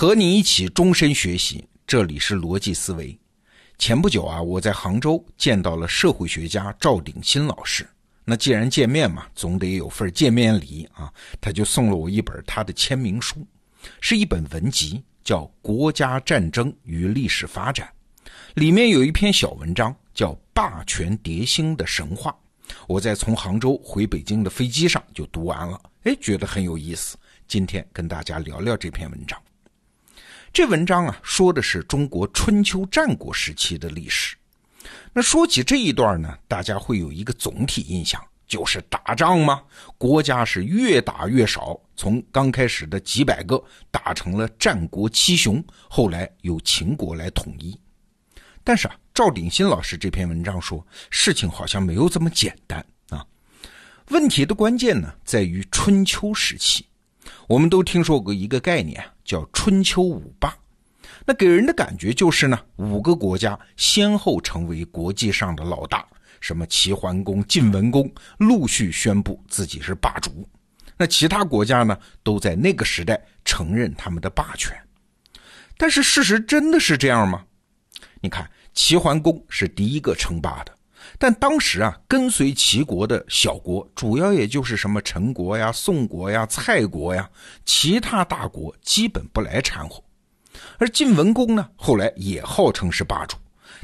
和你一起终身学习，这里是逻辑思维。前不久啊，我在杭州见到了社会学家赵鼎新老师。那既然见面嘛，总得有份见面礼啊，他就送了我一本他的签名书，是一本文集，叫《国家战争与历史发展》，里面有一篇小文章叫《霸权迭兴的神话》。我在从杭州回北京的飞机上就读完了，哎，觉得很有意思。今天跟大家聊聊这篇文章。这文章啊，说的是中国春秋战国时期的历史。那说起这一段呢，大家会有一个总体印象，就是打仗嘛，国家是越打越少，从刚开始的几百个打成了战国七雄，后来由秦国来统一。但是啊，赵鼎新老师这篇文章说，事情好像没有这么简单啊。问题的关键呢，在于春秋时期。我们都听说过一个概念，叫春秋五霸。那给人的感觉就是呢，五个国家先后成为国际上的老大，什么齐桓公、晋文公，陆续宣布自己是霸主。那其他国家呢，都在那个时代承认他们的霸权。但是事实真的是这样吗？你看，齐桓公是第一个称霸的。但当时啊，跟随齐国的小国，主要也就是什么陈国呀、宋国呀、蔡国呀，其他大国基本不来掺和。而晋文公呢，后来也号称是霸主，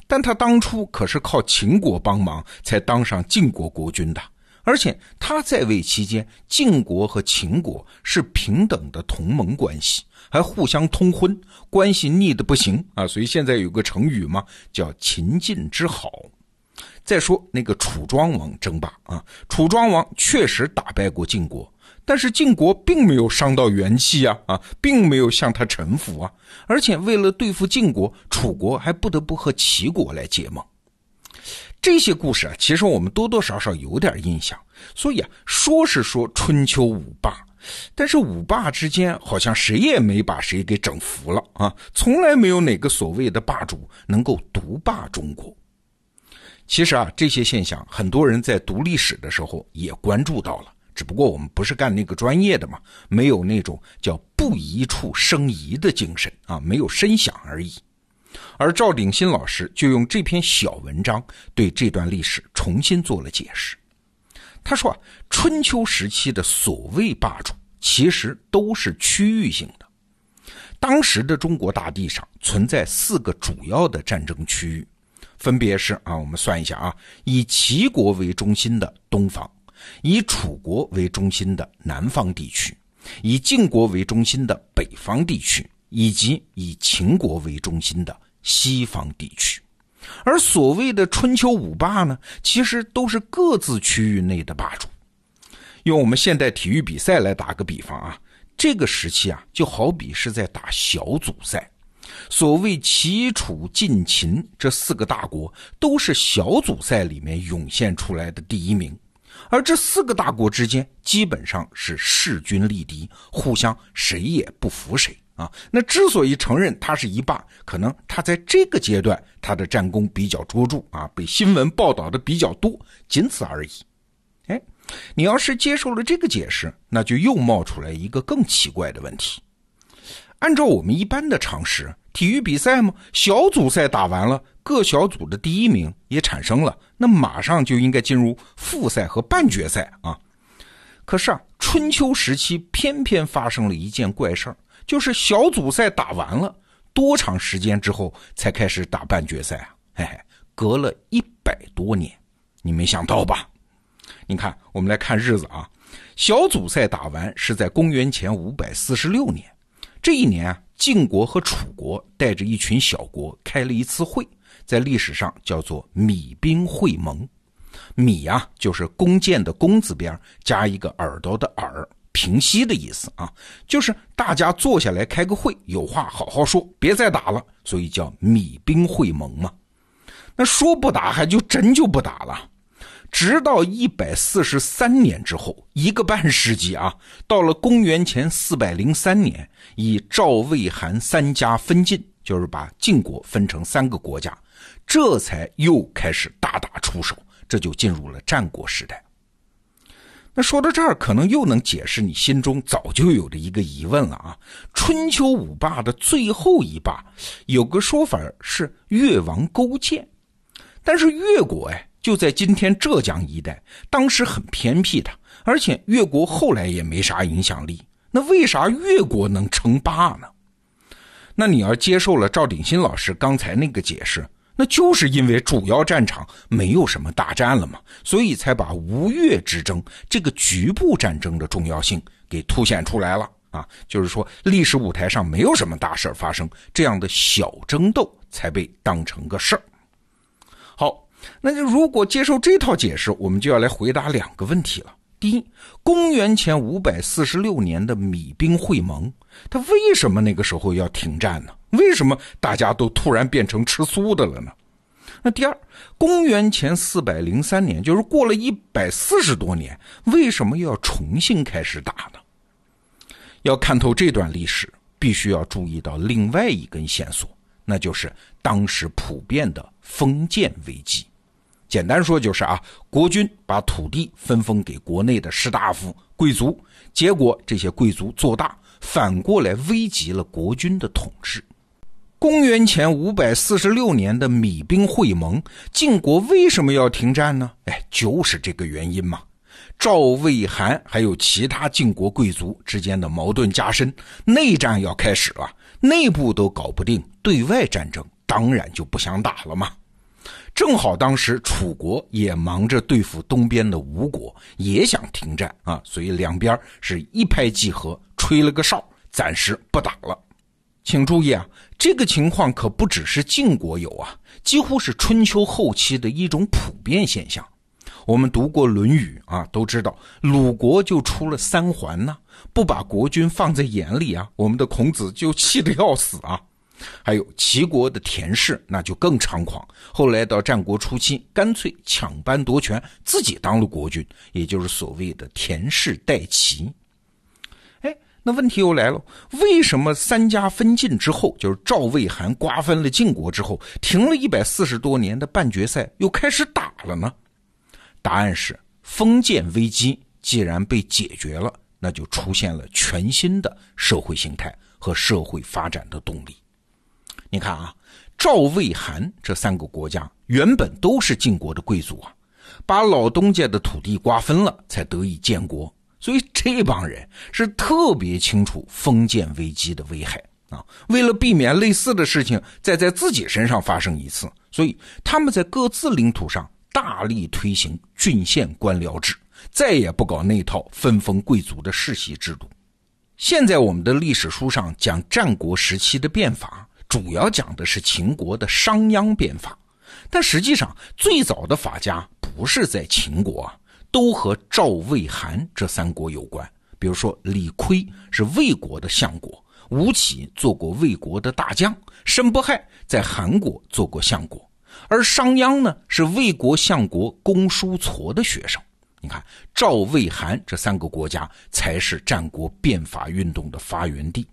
但他当初可是靠秦国帮忙才当上晋国国君的，而且他在位期间，晋国和秦国是平等的同盟关系，还互相通婚，关系腻得不行啊！所以现在有个成语嘛，叫秦晋之好。再说那个楚庄王争霸啊，楚庄王确实打败过晋国，但是晋国并没有伤到元气啊啊，并没有向他臣服啊，而且为了对付晋国，楚国还不得不和齐国来结盟。这些故事啊，其实我们多多少少有点印象。所以啊，说是说春秋五霸，但是五霸之间好像谁也没把谁给整服了啊，从来没有哪个所谓的霸主能够独霸中国。其实啊，这些现象很多人在读历史的时候也关注到了，只不过我们不是干那个专业的嘛，没有那种叫不疑处生疑的精神啊，没有深想而已。而赵鼎新老师就用这篇小文章对这段历史重新做了解释。他说啊，春秋时期的所谓霸主其实都是区域性的，当时的中国大地上存在四个主要的战争区域。分别是啊，我们算一下啊，以齐国为中心的东方，以楚国为中心的南方地区，以晋国为中心的北方地区，以及以秦国为中心的西方地区。而所谓的春秋五霸呢，其实都是各自区域内的霸主。用我们现代体育比赛来打个比方啊，这个时期啊，就好比是在打小组赛。所谓齐、楚、晋、秦这四个大国，都是小组赛里面涌现出来的第一名，而这四个大国之间基本上是势均力敌，互相谁也不服谁啊。那之所以承认他是一霸，可能他在这个阶段他的战功比较卓著啊，被新闻报道的比较多，仅此而已。哎，你要是接受了这个解释，那就又冒出来一个更奇怪的问题。按照我们一般的常识，体育比赛嘛，小组赛打完了，各小组的第一名也产生了，那马上就应该进入复赛和半决赛啊。可是啊，春秋时期偏偏发生了一件怪事儿，就是小组赛打完了，多长时间之后才开始打半决赛啊？嘿嘿，隔了一百多年，你没想到吧？你看，我们来看日子啊，小组赛打完是在公元前五百四十六年。这一年啊，晋国和楚国带着一群小国开了一次会，在历史上叫做米兵会盟。米啊，就是弓箭的弓字边加一个耳朵的耳，平息的意思啊，就是大家坐下来开个会，有话好好说，别再打了，所以叫米兵会盟嘛。那说不打，还就真就不打了。直到一百四十三年之后，一个半世纪啊，到了公元前四百零三年，以赵、魏、韩三家分晋，就是把晋国分成三个国家，这才又开始大打出手，这就进入了战国时代。那说到这儿，可能又能解释你心中早就有的一个疑问了啊。春秋五霸的最后一霸，有个说法是越王勾践，但是越国哎就在今天浙江一带，当时很偏僻的，而且越国后来也没啥影响力。那为啥越国能称霸呢？那你要接受了赵鼎新老师刚才那个解释。那就是因为主要战场没有什么大战了嘛，所以才把吴越之争这个局部战争的重要性给凸显出来了啊。就是说，历史舞台上没有什么大事发生，这样的小争斗才被当成个事儿。那就如果接受这套解释，我们就要来回答两个问题了。第一，公元前五百四十六年的米兵会盟，他为什么那个时候要停战呢？为什么大家都突然变成吃素的了呢？那第二，公元前四百零三年，就是过了一百四十多年，为什么又要重新开始打呢？要看透这段历史，必须要注意到另外一根线索，那就是当时普遍的封建危机。简单说就是啊，国君把土地分封给国内的士大夫、贵族，结果这些贵族做大，反过来危及了国君的统治。公元前五百四十六年的米兵会盟，晋国为什么要停战呢？哎，就是这个原因嘛。赵、魏、韩还有其他晋国贵族之间的矛盾加深，内战要开始了，内部都搞不定，对外战争当然就不想打了嘛。正好当时楚国也忙着对付东边的吴国，也想停战啊，所以两边是一拍即合，吹了个哨，暂时不打了。请注意啊，这个情况可不只是晋国有啊，几乎是春秋后期的一种普遍现象。我们读过《论语》啊，都知道鲁国就出了三桓呢，不把国君放在眼里啊，我们的孔子就气得要死啊。还有齐国的田氏，那就更猖狂，后来到战国初期，干脆抢班夺权，自己当了国君，也就是所谓的田氏代齐。哎那问题又来了，为什么三家分晋之后，就是赵、魏、韩瓜分了晋国之后，停了一百四十多年的半决赛又开始打了呢？答案是封建危机既然被解决了，那就出现了全新的社会形态和社会发展的动力。你看啊，赵、魏、韩这三个国家原本都是晋国的贵族啊，把老东家的土地瓜分了，才得以建国。所以这帮人是特别清楚封建危机的危害啊！为了避免类似的事情再在自己身上发生一次，所以他们在各自领土上大力推行郡县官僚制，再也不搞那套分封贵族的世袭制度。现在我们的历史书上讲战国时期的变法，主要讲的是秦国的商鞅变法，但实际上最早的法家不是在秦国。都和赵、魏、韩这三国有关。比如说，李悝是魏国的相国，吴起做过魏国的大将，申不害在韩国做过相国，而商鞅呢是魏国相国公叔痤的学生。你看，赵、魏、韩这三个国家才是战国变法运动的发源地。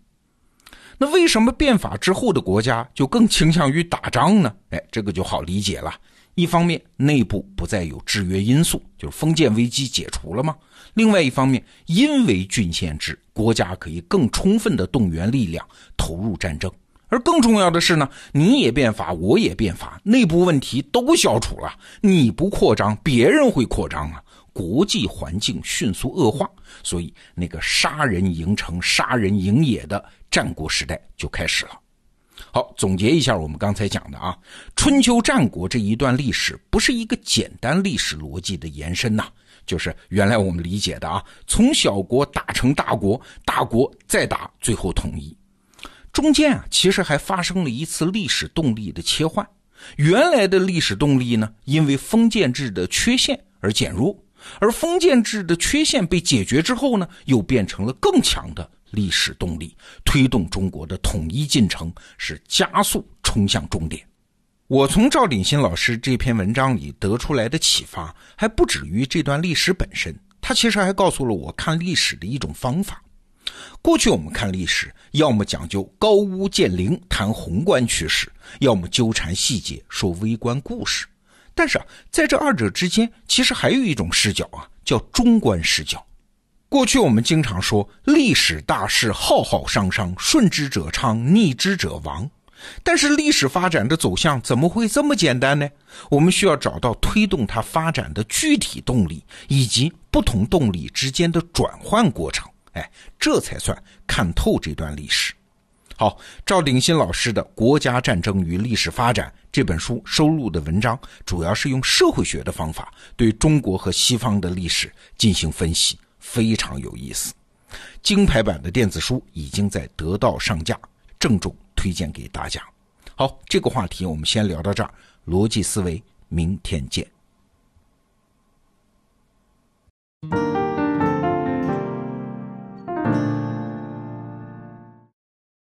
那为什么变法之后的国家就更倾向于打仗呢？哎，这个就好理解了。一方面，内部不再有制约因素，就是封建危机解除了吗？另外一方面，因为郡县制，国家可以更充分的动员力量投入战争。而更重要的是呢，你也变法，我也变法，内部问题都消除了，你不扩张，别人会扩张啊，国际环境迅速恶化，所以那个杀人营城、杀人营野的战国时代就开始了。好，总结一下我们刚才讲的啊，春秋战国这一段历史不是一个简单历史逻辑的延伸呐，就是原来我们理解的啊，从小国打成大国，大国再打，最后统一，中间啊其实还发生了一次历史动力的切换，原来的历史动力呢，因为封建制的缺陷而减弱，而封建制的缺陷被解决之后呢，又变成了更强的。历史动力推动中国的统一进程是加速冲向终点。我从赵鼎新老师这篇文章里得出来的启发，还不止于这段历史本身。他其实还告诉了我看历史的一种方法。过去我们看历史，要么讲究高屋建瓴谈宏观趋势，要么纠缠细节说微观故事。但是啊，在这二者之间，其实还有一种视角啊，叫中观视角。过去我们经常说历史大势浩浩汤汤，顺之者昌，逆之者亡。但是历史发展的走向怎么会这么简单呢？我们需要找到推动它发展的具体动力，以及不同动力之间的转换过程。哎，这才算看透这段历史。好，赵鼎新老师的《国家战争与历史发展》这本书收录的文章，主要是用社会学的方法对中国和西方的历史进行分析，非常有意思。金牌版的电子书已经在得到上架，郑重推荐给大家。好，这个话题我们先聊到这儿，逻辑思维，明天见。